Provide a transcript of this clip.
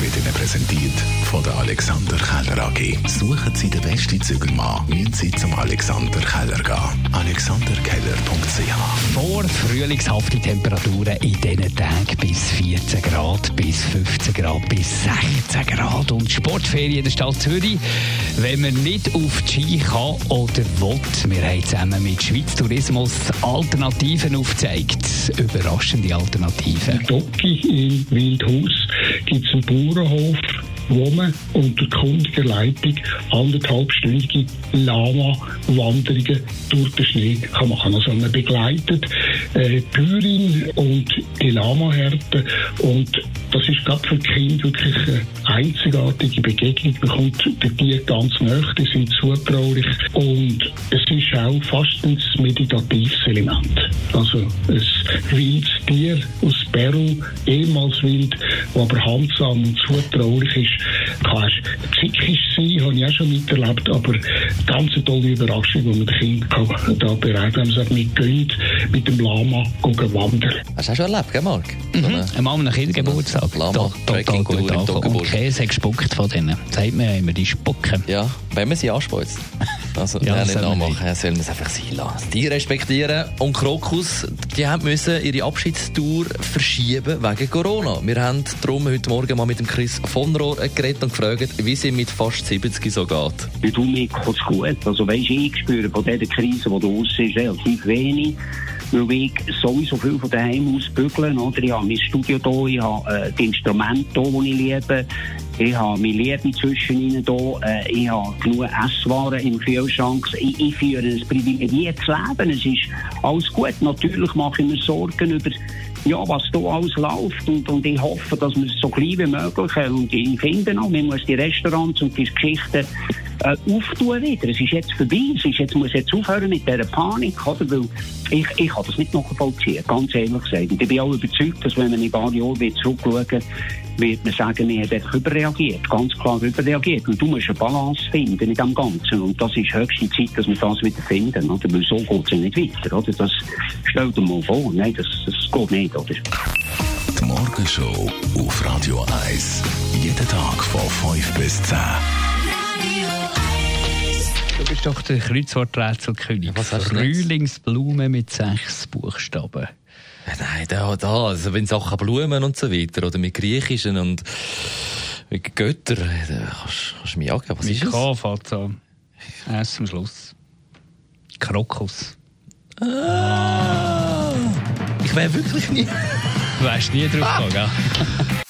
wird Ihnen präsentiert von der Alexander Keller AG. Suchen Sie den besten Zügelmann, müssen Sie zum Alexander Keller gehen. AlexanderKeller.ch Vor frühlingshafte Temperaturen in diesen Tagen bis 14 Grad, bis 15 Grad, bis 16 Grad und Sportferien in der Stadt Zürich. Wenn man nicht auf die Ski kann oder will, wir haben zusammen mit Schweiz Tourismus Alternativen aufgezeigt. Überraschende Alternativen. Docki in Wildhaus gibt es einen Bauernhof, wo unter kundiger Leitung anderthalbstündige Lama-Wanderungen durch den Schnee kann machen. Also man begleitet äh, Bäuerin und die Lama-Härte. Und das ist gerade für Kinder wirklich eine einzigartige Begegnung. Man kommt den Tieren ganz nahe, die sind zutraulich. Und es ist auch fast ein meditatives Element. Also ein wildes Tier aus Peru, ehemals wild, das aber handsam und zutraulich ist, kann psychisch sein, habe ich auch schon miterlebt, aber ganz eine tolle Überraschung, die man den Kindern da bereiten kann. Man sagt, wir gehen mit dem Lama wandern. Hast du auch schon erlebt, gell, Marc? Mhm. Am Abend nach Kindergeburtstag. Lama, To- Total gut angekommen. Und. Käse gespuckt von denen. Sagt man ja immer, die spucken. Ja, wenn man sie anspeuzt. Also, Ja, ja, nicht nachmachen, ja, soll man es einfach sein lassen. Die respektieren. Und Krokus, die haben müssen ihre Abschiedstour verschieben wegen Corona. Wir haben darum heute Morgen mal mit dem Chris von Rohr geredet und gefragt, wie es ihm mit fast 70 so geht. Bei du mir geht's gut. Also weisst, ich spüre von dieser Krise, die du raus ist, relativ wenig. Weil ich sowieso viel von daheim aus bügeln, oder? Ich habe mein Studio hier, ich habe äh, die Instrumente hier, die ich liebe. Ich habe meine Liebe zwischen ihnen hier. Äh, ich habe genug Esswaren im Kühlschrank. Ich, ich führe ein privilegiertes Leben. Es ist alles gut. Natürlich mache ich mir Sorgen über ja, was da alles läuft und, und ich hoffe, dass wir es so klein wie möglich haben. und ich finde auch, man muss die Restaurants und die Geschichten äh, auftun wieder. Es ist jetzt vorbei, es ist jetzt, muss jetzt aufhören mit dieser Panik, oder? weil ich, ich kann das nicht nachvollziehen, ganz ehrlich gesagt. Und ich bin auch überzeugt, dass wenn man in ein paar Jahren wieder zurückschauen, wird man sagen, haben einfach überreagiert, ganz klar überreagiert. Und du musst eine Balance finden in dem Ganzen. Und das ist höchste Zeit, dass wir das wieder finden, oder? Weil so geht es ja nicht weiter, oder? Das stell dir mal vor, nein, das, das geht nicht, oder? Die Morgenshow auf Radio 1. Jeden Tag von 5 bis 10. Du bist doch der Kreuzworträtselkönig. Ja, was jetzt? Frühlingsblume mit sechs Buchstaben. Ja, Nein, da, da, also wenn Sachen Blumen und so weiter, oder mit Griechischen und mit Göttern, da kannst, kannst du mich angeben. Was Mit ist? K fängt es an. Erst am Schluss. Krokus. Ah, ich wäre wirklich nie. Du wärst nie drauf gekommen, gell?